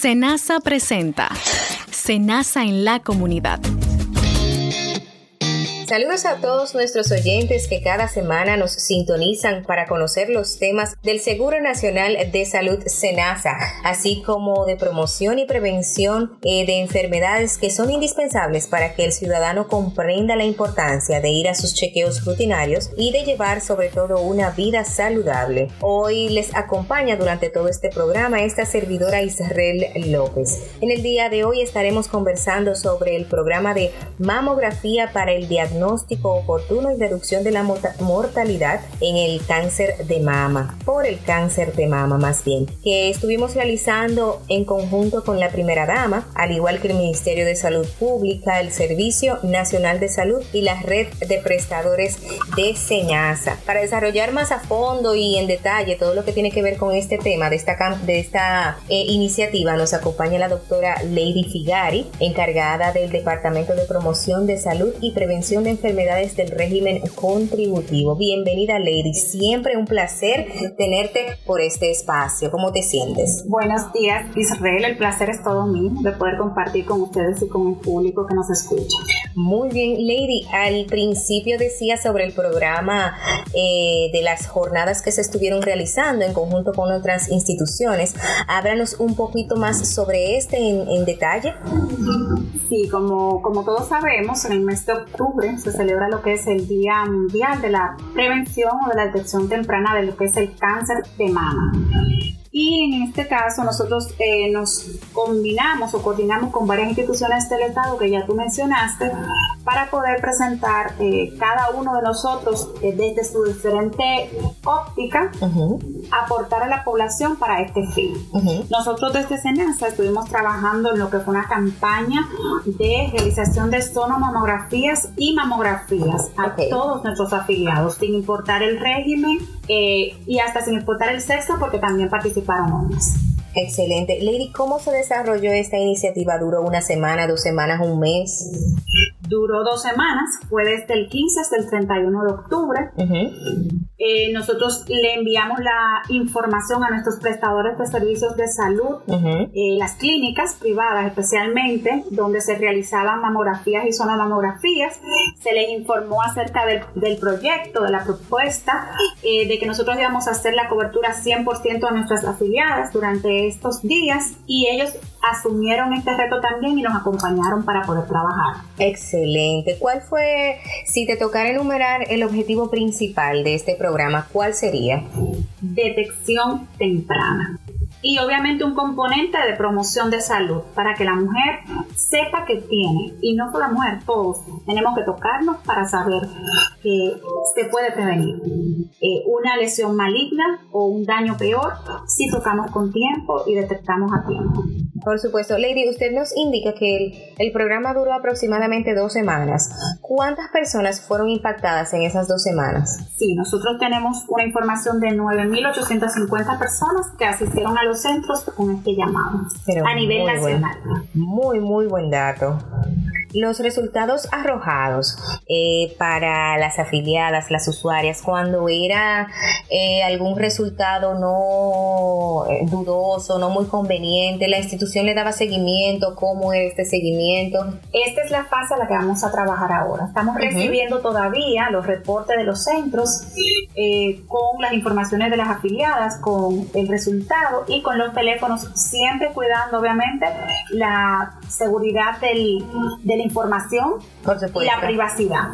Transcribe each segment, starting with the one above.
Senasa presenta Senasa en la comunidad. Saludos a todos nuestros oyentes que cada semana nos sintonizan para conocer los temas del Seguro Nacional de Salud SENASA, así como de promoción y prevención eh, de enfermedades que son indispensables para que el ciudadano comprenda la importancia de ir a sus chequeos rutinarios y de llevar sobre todo una vida saludable. Hoy les acompaña durante todo este programa esta servidora Israel López. En el día de hoy estaremos conversando sobre el programa de mamografía para el diagnóstico diagnóstico oportuno y reducción de la mortalidad en el cáncer de mama, por el cáncer de mama más bien, que estuvimos realizando en conjunto con la primera dama, al igual que el Ministerio de Salud Pública, el Servicio Nacional de Salud y la red de prestadores de Señasa. Para desarrollar más a fondo y en detalle todo lo que tiene que ver con este tema de esta, de esta eh, iniciativa, nos acompaña la doctora Lady Figari, encargada del Departamento de Promoción de Salud y Prevención de enfermedades del régimen contributivo. Bienvenida, Lady. Siempre un placer tenerte por este espacio. ¿Cómo te sientes? Buenos días, Israel. El placer es todo mío de poder compartir con ustedes y con el público que nos escucha. Muy bien, Lady. Al principio decía sobre el programa eh, de las jornadas que se estuvieron realizando en conjunto con otras instituciones. Háblanos un poquito más sobre este en, en detalle. Sí, como, como todos sabemos, en el mes de octubre se celebra lo que es el Día Mundial de la Prevención o de la Detección Temprana de lo que es el cáncer de mama. Y en este caso nosotros eh, nos combinamos o coordinamos con varias instituciones del Estado que ya tú mencionaste para poder presentar eh, cada uno de nosotros eh, desde su diferente óptica, aportar a la población para este fin. Nosotros desde SENASA estuvimos trabajando en lo que fue una campaña de realización de sonomamografías y mamografías a todos nuestros afiliados, sin importar el régimen y hasta sin importar el sexo, porque también participaron hombres. Excelente. Lady, ¿cómo se desarrolló esta iniciativa? ¿Duró una semana, dos semanas, un mes? Duró dos semanas, fue desde el 15 hasta el 31 de octubre. Eh, nosotros le enviamos la información a nuestros prestadores de servicios de salud, eh, las clínicas privadas especialmente, donde se realizaban mamografías y sonomamografías. Se les informó acerca del, proyecto, de la propuesta, eh, de que nosotros íbamos a hacer la cobertura 100% a nuestras afiliadas durante estos días y ellos asumieron este reto también y nos acompañaron para poder trabajar. Excelente. ¿Cuál fue, si te tocara enumerar el objetivo principal de este programa, cuál sería? Detección temprana y obviamente un componente de promoción de salud para que la mujer sepa que tiene y no solo la mujer, todos tenemos que tocarnos para saber que se puede prevenir eh, una lesión maligna o un daño peor si tocamos con tiempo y detectamos a tiempo. Por supuesto. Lady, usted nos indica que el, programa duró aproximadamente dos semanas. ¿Cuántas personas fueron impactadas en esas dos semanas? Sí, nosotros tenemos una información de 9.850 personas que asistieron a los centros con este llamado a nivel nacional. muy, muy buen dato los resultados arrojados eh, para las afiliadas, las usuarias, cuando era eh, algún resultado no eh, dudoso, no muy conveniente, la institución le daba seguimiento, cómo era este seguimiento. Esta es la fase a la que vamos a trabajar ahora. Estamos recibiendo todavía los reportes de los centros con las informaciones de las afiliadas, con el resultado y con los teléfonos, siempre cuidando obviamente la seguridad del, del información y la privacidad.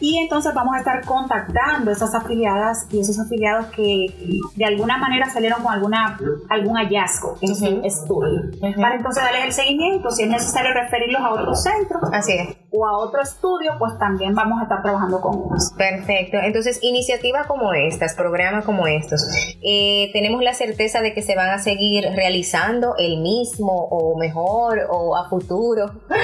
Y entonces vamos a estar contactando esas afiliadas y esos afiliados que de alguna manera salieron con alguna algún hallazgo en su estudio. Para entonces darles el seguimiento, si es necesario referirlos a otros centros Así es. O a otro estudio, pues también vamos a estar trabajando con ellos. Perfecto. Entonces, iniciativas como estas, programas como estos, eh, tenemos la certeza de que se van a seguir realizando el mismo o mejor o a futuro.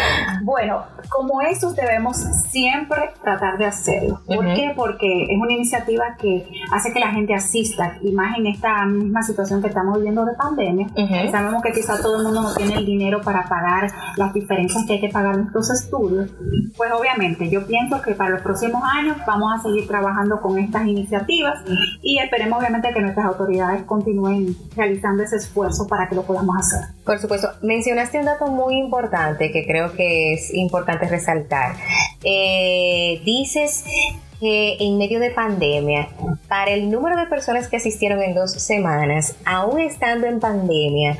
Bueno, como esos debemos siempre tratar de hacerlo. ¿Por qué? Porque es una iniciativa que hace que la gente asista, y más en esta misma situación que estamos viviendo de pandemia. Sabemos que quizá todo el mundo no tiene el dinero para pagar las diferencias que hay que pagar en estos estudios. Pues obviamente yo pienso que para los próximos años vamos a seguir trabajando con estas iniciativas y esperemos obviamente que nuestras autoridades continúen realizando ese esfuerzo para que lo podamos hacer. Por supuesto, mencionaste un dato muy importante que creo que es importante resaltar. Eh, dices que en medio de pandemia, para el número de personas que asistieron en dos semanas, aún estando en pandemia,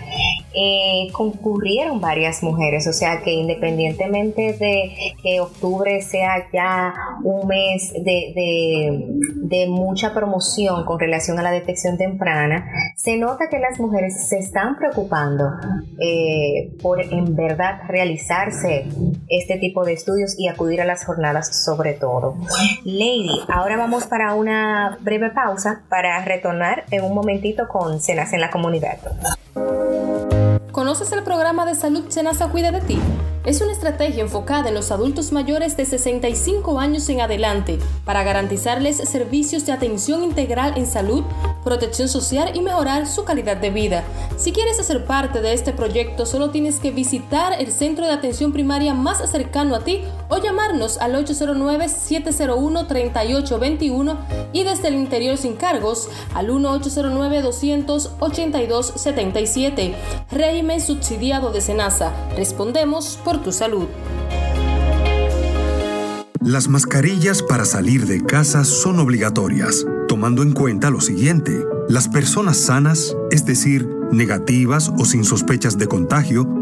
eh, concurrieron varias mujeres, o sea que independientemente de que octubre sea ya un mes de, de, mucha promoción con relación a la detección temprana, se nota que las mujeres se están preocupando eh, por en verdad realizarse este tipo de estudios y acudir a las jornadas sobre todo. Ahora vamos para una breve pausa para retornar en un momentito con Cenas en la comunidad. ¿Conoces el programa de salud Senasa Cuida de ti? Es una estrategia enfocada en los adultos mayores de 65 años en adelante para garantizarles servicios de atención integral en salud, protección social y mejorar su calidad de vida. Si quieres hacer parte de este proyecto, solo tienes que visitar el centro de atención primaria más cercano a ti o llamarnos al 809-701-3821 y desde el interior sin cargos al 1-809-282-77. Régimen subsidiado de Senasa. Respondemos por tu salud. Las mascarillas para salir de casa son obligatorias, tomando en cuenta lo siguiente. Las personas sanas, es decir, negativas o sin sospechas de contagio,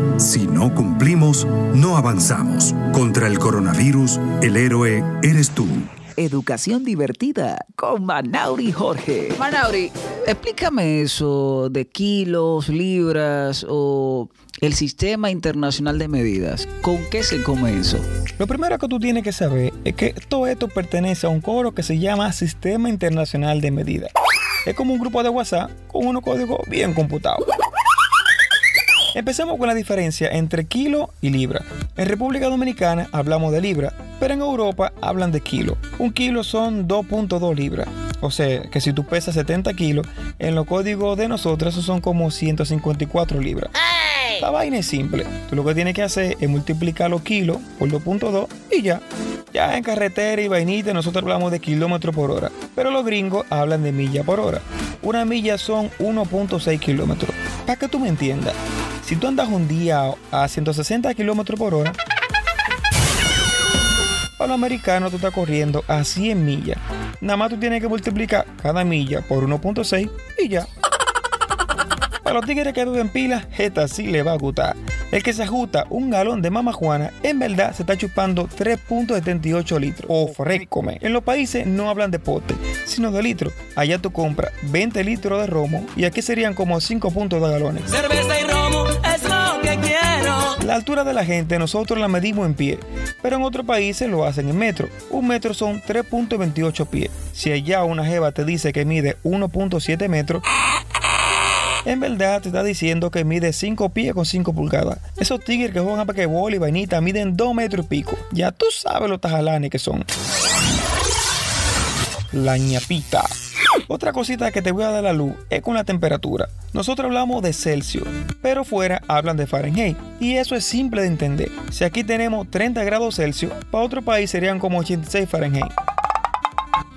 Si no cumplimos, no avanzamos. Contra el coronavirus, el héroe eres tú. Educación divertida con Manauri Jorge. Manauri, explícame eso de kilos, libras o el sistema internacional de medidas. ¿Con qué se come eso? Lo primero que tú tienes que saber es que todo esto pertenece a un coro que se llama Sistema Internacional de Medidas. Es como un grupo de WhatsApp con unos códigos bien computados. Empecemos con la diferencia entre kilo y libra. En República Dominicana hablamos de libra, pero en Europa hablan de kilo. Un kilo son 2.2 libras. O sea, que si tú pesas 70 kilos, en los códigos de nosotros son como 154 libras. La vaina es simple. Tú lo que tienes que hacer es multiplicar los kilos por 2.2 y ya. Ya en carretera y vainita nosotros hablamos de kilómetros por hora, pero los gringos hablan de milla por hora. Una milla son 1.6 kilómetros. Para que tú me entiendas, si tú andas un día a 160 kilómetros por hora, para los americanos tú estás corriendo a 100 millas. Nada más tú tienes que multiplicar cada milla por 1.6 y ya. Para los tigres que beben pilas, esta sí le va a gustar. El que se ajusta un galón de mama juana, en verdad se está chupando 3.78 litros. O frescome. En los países no hablan de pote, sino de litros. Allá tú compras 20 litros de romo y aquí serían como 5 puntos de galones. Cerveza La altura de la gente nosotros la medimos en pie, pero en otros países lo hacen en metro. Un metro son 3.28 pies. Si allá una jeva te dice que mide 1.7 metros, en verdad te está diciendo que mide 5 pies con 5 pulgadas. Esos tigres que juegan a paquebol y vainita miden 2 metros y pico. Ya tú sabes los tajalanes que son. La ñapita. Otra cosita que te voy a dar la luz es con la temperatura. Nosotros hablamos de Celsius, pero fuera hablan de Fahrenheit. Y eso es simple de entender. Si aquí tenemos 30 grados Celsius, para otro país serían como 86 Fahrenheit.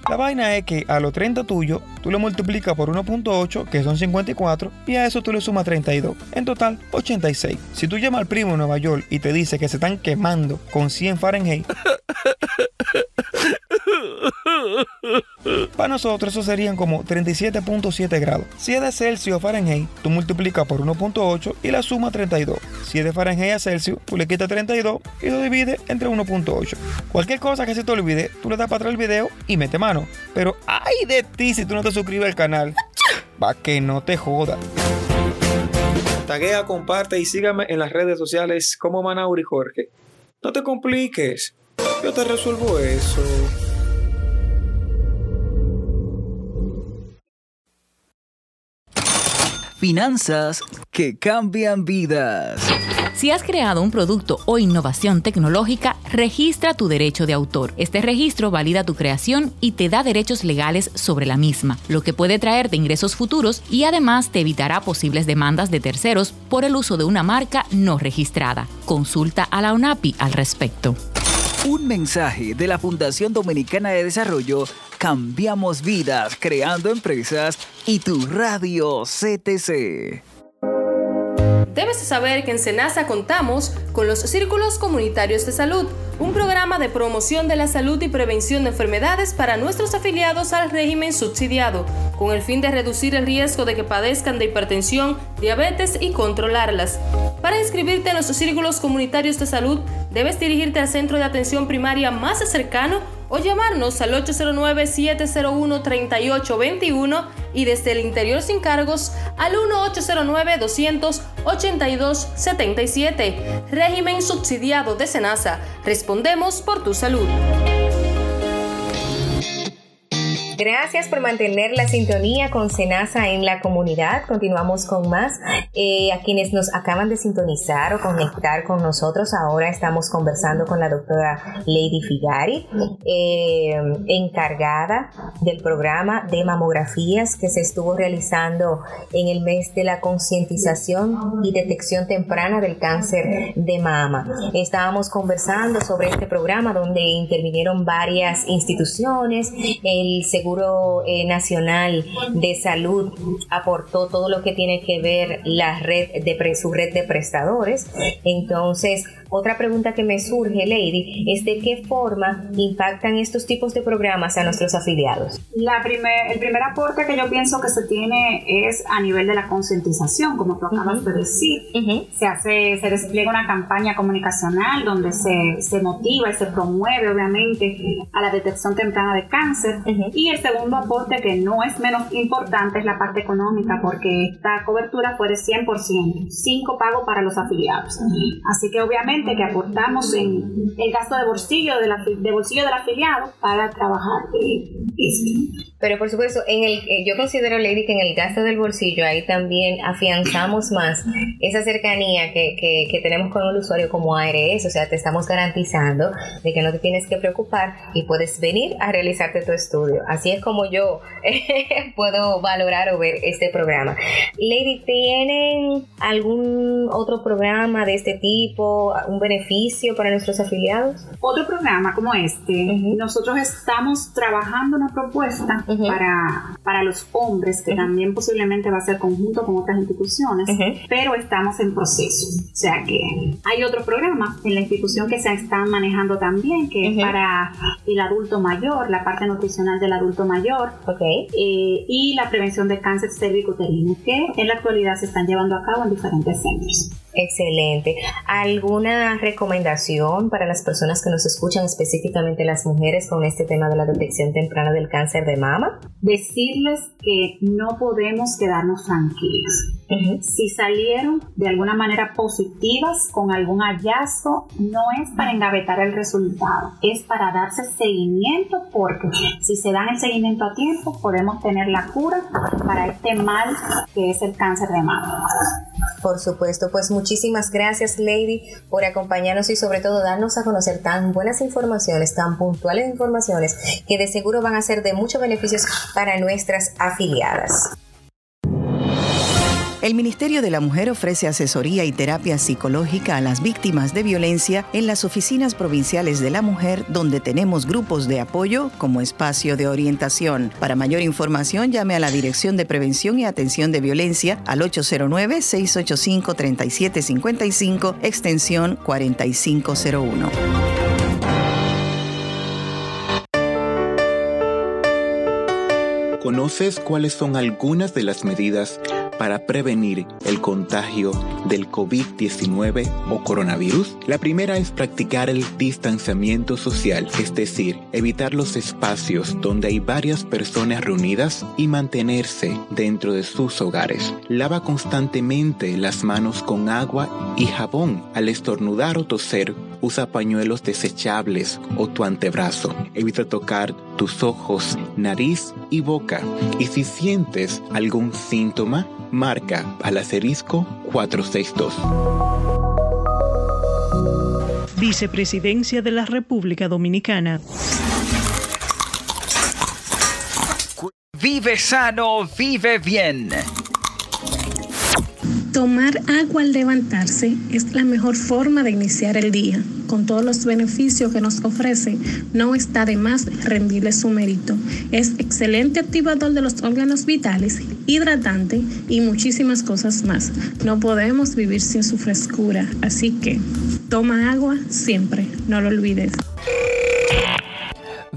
La vaina es que a los 30 tuyos, tú lo multiplicas por 1.8, que son 54, y a eso tú le sumas 32. En total, 86. Si tú llamas al primo en Nueva York y te dice que se están quemando con 100 Fahrenheit, Para nosotros eso serían como 37.7 grados. Si es de Celsius a Fahrenheit, tú multiplicas por 1.8 y la suma 32. Si es de Fahrenheit a Celsius, tú le quitas 32 y lo divides entre 1.8. Cualquier cosa que se te olvide, tú le das para atrás el video y mete mano. Pero ay de ti si tú no te suscribes al canal. Va que no te joda. Taguea, comparte y sígame en las redes sociales como Manauri Jorge. No te compliques. Yo te resuelvo eso. Finanzas que cambian vidas. Si has creado un producto o innovación tecnológica, registra tu derecho de autor. Este registro valida tu creación y te da derechos legales sobre la misma, lo que puede traerte ingresos futuros y además te evitará posibles demandas de terceros por el uso de una marca no registrada. Consulta a la UNAPI al respecto. Un mensaje de la Fundación Dominicana de Desarrollo Cambiamos vidas creando empresas y tu radio CTC. Debes saber que en Senasa contamos con los Círculos Comunitarios de Salud, un programa de promoción de la salud y prevención de enfermedades para nuestros afiliados al régimen subsidiado, con el fin de reducir el riesgo de que padezcan de hipertensión, diabetes y controlarlas. Para inscribirte en los Círculos Comunitarios de Salud, debes dirigirte al centro de atención primaria más cercano o llamarnos al 809-701-3821 y desde el interior sin cargos al 1-809-282-77. Régimen subsidiado de Senasa. Respondemos por tu salud. Gracias por mantener la sintonía con Senasa en la comunidad. Continuamos con más. Eh, a quienes nos acaban de sintonizar o conectar con nosotros, ahora estamos conversando con la doctora Lady Figari, eh, encargada del programa de mamografías que se estuvo realizando en el mes de la concientización y detección temprana del cáncer de mama. Estábamos conversando sobre este programa donde intervinieron varias instituciones, el Seguro eh, Nacional de Salud aportó todo lo que tiene que ver la red de su red de prestadores. Entonces, otra pregunta que me surge, Lady, es de qué forma impactan estos tipos de programas a nuestros afiliados. La primer, el primer aporte que yo pienso que se tiene es a nivel de la concientización, como tú acabas de decir. Se hace, se despliega una campaña comunicacional donde se, se, motiva y se promueve, obviamente, a la detección temprana de cáncer. Y el segundo aporte, que no es menos importante, es la parte económica, porque esta cobertura fue de 100%, cinco pagos para los afiliados. Así que obviamente que aportamos en el gasto de bolsillo, de la, bolsillo del afiliado para trabajar esto. Pero por supuesto, en el, eh, yo considero, Lady, que en el gasto del bolsillo ahí también afianzamos más esa cercanía que, que, tenemos con el usuario como ARS, o sea, te estamos garantizando de que no te tienes que preocupar y puedes venir a realizarte tu estudio. Así es como yo puedo valorar o ver este programa. Lady, ¿tienen algún otro programa de este tipo, un beneficio para nuestros afiliados? Otro programa como este, nosotros estamos trabajando una propuesta para, para los hombres, que también posiblemente va a ser conjunto con otras instituciones, pero estamos en proceso. O sea que hay otro programa en la institución que se está manejando también, que es para el adulto mayor, la parte nutricional del adulto mayor okay. Eh, y la prevención de cáncer cervicuterino, que en la actualidad se están llevando a cabo en diferentes centros. Excelente. ¿Alguna recomendación para las personas que nos escuchan, específicamente las mujeres, con este tema de la detección temprana del cáncer de mama? Decirles que no podemos quedarnos tranquilos. Si salieron de alguna manera positivas con algún hallazgo, no es para engavetar el resultado, es para darse seguimiento porque si se dan el seguimiento a tiempo podemos tener la cura para este mal que es el cáncer de mama. Por supuesto, pues muchísimas gracias Lady por acompañarnos y sobre todo darnos a conocer tan buenas informaciones, tan puntuales informaciones que de seguro van a ser de muchos beneficios para nuestras afiliadas. El Ministerio de la Mujer ofrece asesoría y terapia psicológica a las víctimas de violencia en las oficinas provinciales de la mujer, donde tenemos grupos de apoyo como espacio de orientación. Para mayor información, llame a la Dirección de Prevención y Atención de Violencia al 809-685-3755, extensión 4501. ¿Conoces cuáles son algunas de las medidas para prevenir el contagio del COVID-19 o coronavirus? La primera es practicar el distanciamiento social, es decir, evitar los espacios donde hay varias personas reunidas y mantenerse dentro de sus hogares. Lava constantemente las manos con agua y jabón al estornudar o toser Usa pañuelos desechables o tu antebrazo. Evita tocar tus ojos, nariz y boca. Y si sientes algún síntoma, marca al asterisco 462. Vicepresidencia de la República Dominicana. Vive sano, vive bien. Tomar agua al levantarse es la mejor forma de iniciar el día. Con todos los beneficios que nos ofrece, no está de más rendirle su mérito. Es excelente activador de los órganos vitales, hidratante y muchísimas cosas más. No podemos vivir sin su frescura, así que toma agua siempre, no lo olvides.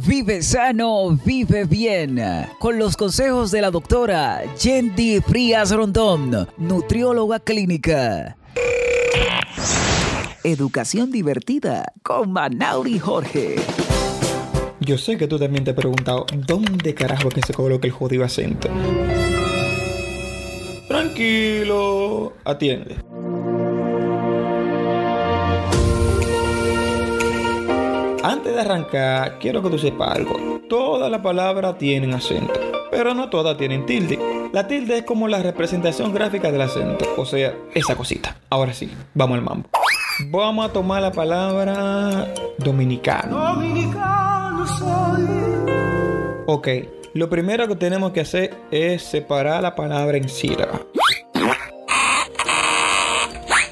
Vive sano, vive bien. Con los consejos de la doctora Yendi Frías Rondón, nutrióloga clínica. Educación divertida con Manauri Jorge. Yo sé que tú también te has preguntado dónde carajo que se coloca el jodido acento. Tranquilo, atiende. Antes de arrancar, quiero que tú sepas algo. Todas las palabras tienen acento, pero no todas tienen tilde. La tilde es como la representación gráfica del acento, o sea, esa cosita. Ahora sí, vamos al mambo. Vamos a tomar la palabra dominicano. Dominicano soy. Ok, lo primero que tenemos que hacer es separar la palabra en sílabas.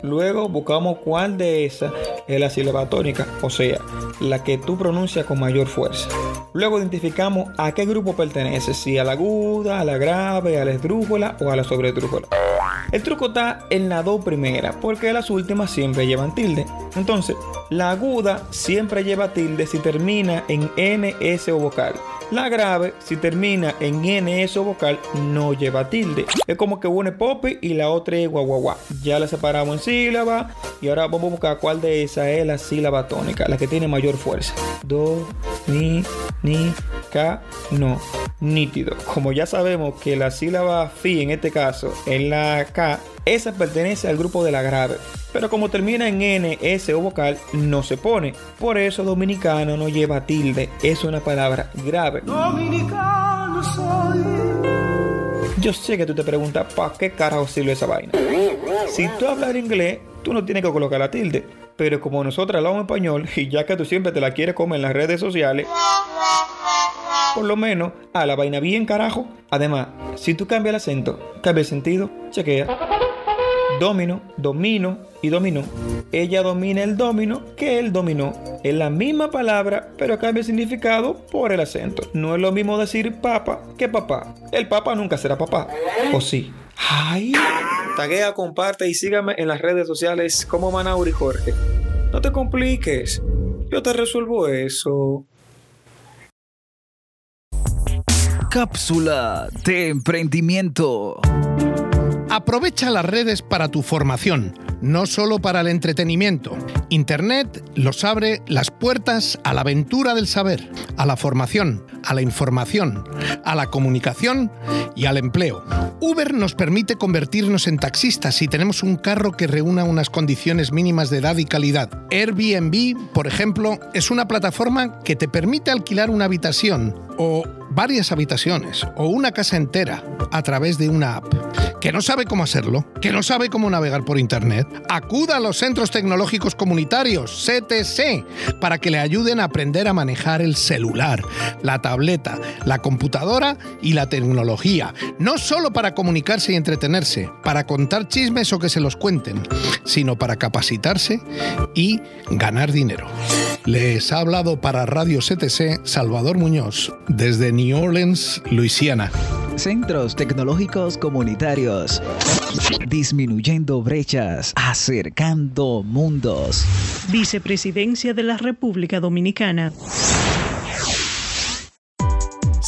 Luego buscamos cuál de esas es la sílaba tónica, o sea, la que tú pronuncias con mayor fuerza. Luego identificamos a qué grupo pertenece, si a la aguda, a la grave, a la esdrújula o a la sobredrújula. El truco está en la dos primera, porque las últimas siempre llevan tilde. Entonces, la aguda siempre lleva tilde si termina en NS o vocal. La grave, si termina en NS o vocal, no lleva tilde. Es como que une popi y la otra es guaguaguá. Ya la separamos en sílaba y ahora vamos a buscar cuál de esas es la sílaba tónica, la que tiene mayor fuerza. Do, mi, ni, ca, no. Nítido. Como ya sabemos que la sílaba fi en este caso es la K, esa pertenece al grupo de la grave. Pero como termina en N, S o vocal, no se pone. Por eso dominicano no lleva tilde. Es una palabra grave. Dominicano soy. Yo sé que tú te preguntas, ¿para qué carajo sirve esa vaina? Si tú hablas inglés, tú no tienes que colocar la tilde. Pero como nosotros hablamos español, y ya que tú siempre te la quieres comer en las redes sociales, por lo menos a la vaina bien carajo. Además, si tú cambias el acento, cambia el sentido, chequea. Domino, domino y dominó. Ella domina el domino que él dominó. Es la misma palabra, pero cambia el significado por el acento. No es lo mismo decir papa que papá. El papa nunca será papá. ¿O sí? Ay. Taguea, comparte y sígame en las redes sociales como Manauri Jorge. No te compliques. Yo te resuelvo eso. Cápsula de emprendimiento. Aprovecha las redes para tu formación, no solo para el entretenimiento. Internet nos abre las puertas a la aventura del saber, a la formación, a la información, a la comunicación y al empleo. Uber nos permite convertirnos en taxistas si tenemos un carro que reúna unas condiciones mínimas de edad y calidad. Airbnb, por ejemplo, es una plataforma que te permite alquilar una habitación o varias habitaciones o una casa entera a través de una app. ¿Que no sabe cómo hacerlo? ¿Que no sabe cómo navegar por Internet? Acuda a los Centros Tecnológicos Comunitarios, CTC, para que le ayuden a aprender a manejar el celular, la tableta, la computadora y la tecnología. No solo para comunicarse y entretenerse, para contar chismes o que se los cuenten, sino para capacitarse y ganar dinero. Les ha hablado para Radio CTC Salvador Muñoz, desde New Orleans, Luisiana. Centros Tecnológicos Comunitarios. Disminuyendo brechas, acercando mundos. Vicepresidencia de la República Dominicana.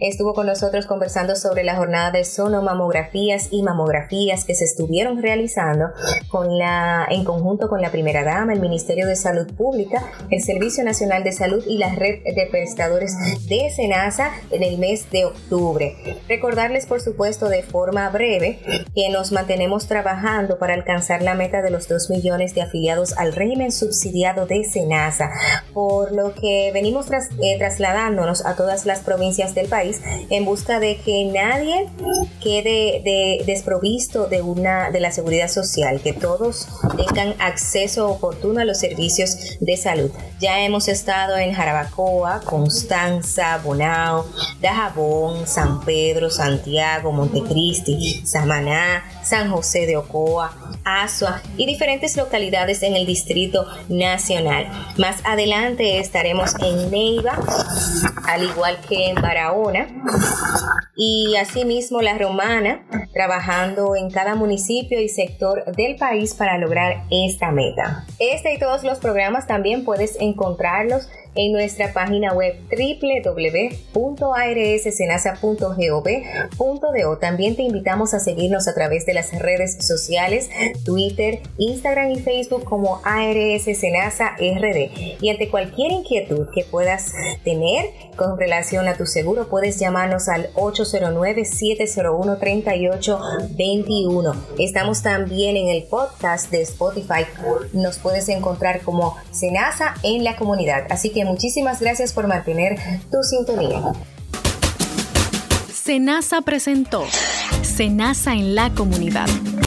estuvo con nosotros conversando sobre la jornada de sonomamografías y mamografías que se estuvieron realizando con la, en conjunto con la primera dama, el Ministerio de Salud Pública, el Servicio Nacional de Salud y la red de prestadores de SENASA en el mes de octubre. Recordarles, por supuesto, de forma breve que nos mantenemos trabajando para alcanzar la meta de los 2 millones de afiliados al régimen subsidiado de SENASA, por lo que venimos eh, trasladándonos a todas las provincias del país en busca de que nadie quede de, desprovisto de una de la seguridad social, que todos tengan acceso oportuno a los servicios de salud. Ya hemos estado en Jarabacoa, Constanza, Bonao, Dajabón, San Pedro, Santiago, Montecristi, Samaná, San José de Ocoa, Asua y diferentes localidades en el Distrito Nacional. Más adelante estaremos en Neiva, al igual que en Barahona y asimismo la Romana, trabajando en cada municipio y sector del país para lograr esta meta. Este y todos los programas también puedes encontrarlos en nuestra página web www.arssenasa.gov.do. También te invitamos a seguirnos a través de las redes sociales, Twitter, Instagram y Facebook como ARS Senasa RD. Y ante cualquier inquietud que puedas tener con relación a tu seguro, puedes llamarnos al 809-701-3821. Estamos también en el podcast de Spotify. Nos puedes encontrar como Senasa en la comunidad. Así que muchísimas gracias por mantener tu sintonía. Senasa presentó Senasa en la comunidad